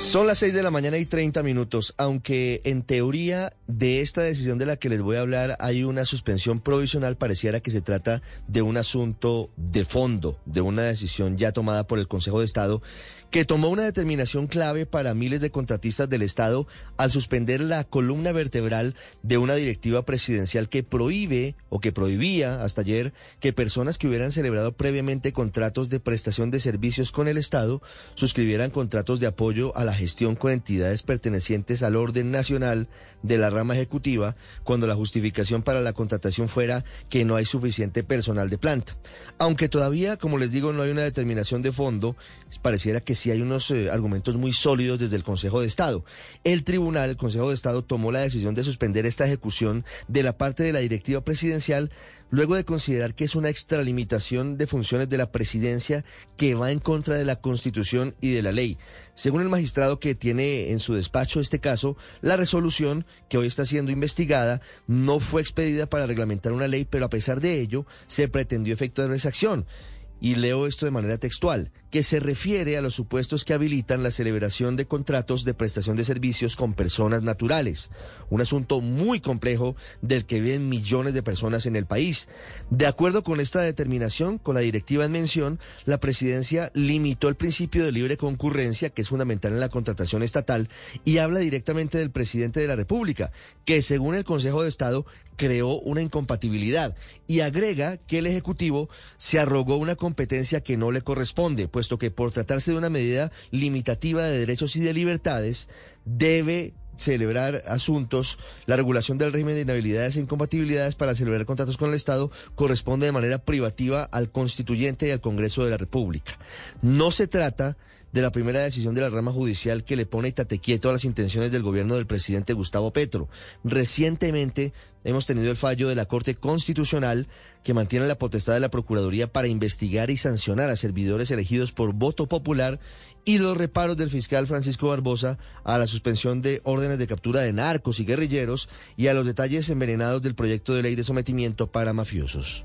Son las 6 de la mañana y 30 minutos, aunque en teoría de esta decisión de la que les voy a hablar hay una suspensión provisional, pareciera que se trata de un asunto de fondo, de una decisión ya tomada por el Consejo de Estado, que tomó una determinación clave para miles de contratistas del Estado al suspender la columna vertebral de una directiva presidencial que prohíbe o que prohibía hasta ayer que personas que hubieran celebrado previamente contratos de prestación de servicios con el Estado suscribieran contratos de apoyo a la gestión con entidades pertenecientes al orden nacional de la rama ejecutiva cuando la justificación para la contratación fuera que no hay suficiente personal de planta. Aunque todavía, como les digo, no hay una determinación de fondo, pareciera que sí hay unos eh, argumentos muy sólidos desde el Consejo de Estado. El tribunal, el Consejo de Estado, tomó la decisión de suspender esta ejecución de la parte de la directiva presidencial luego de considerar que es una extralimitación de funciones de la presidencia que va en contra de la Constitución y de la ley. Según el magistrado que tiene en su despacho este caso, la resolución que hoy está siendo investigada no fue expedida para reglamentar una ley, pero a pesar de ello se pretendió efectuar esa acción y leo esto de manera textual, que se refiere a los supuestos que habilitan la celebración de contratos de prestación de servicios con personas naturales, un asunto muy complejo del que viven millones de personas en el país. De acuerdo con esta determinación, con la directiva en mención, la presidencia limitó el principio de libre concurrencia, que es fundamental en la contratación estatal, y habla directamente del presidente de la República, que según el Consejo de Estado creó una incompatibilidad y agrega que el Ejecutivo se arrogó una competencia que no le corresponde, puesto que por tratarse de una medida limitativa de derechos y de libertades, debe celebrar asuntos, la regulación del régimen de inhabilidades e incompatibilidades para celebrar contratos con el Estado corresponde de manera privativa al constituyente y al Congreso de la República. No se trata de la primera decisión de la rama judicial que le pone tate quieto a las intenciones del gobierno del presidente Gustavo Petro. Recientemente hemos tenido el fallo de la Corte Constitucional que mantiene la potestad de la Procuraduría para investigar y sancionar a servidores elegidos por voto popular y los reparos del fiscal Francisco Barbosa a la suspensión de órdenes de captura de narcos y guerrilleros y a los detalles envenenados del proyecto de ley de sometimiento para mafiosos.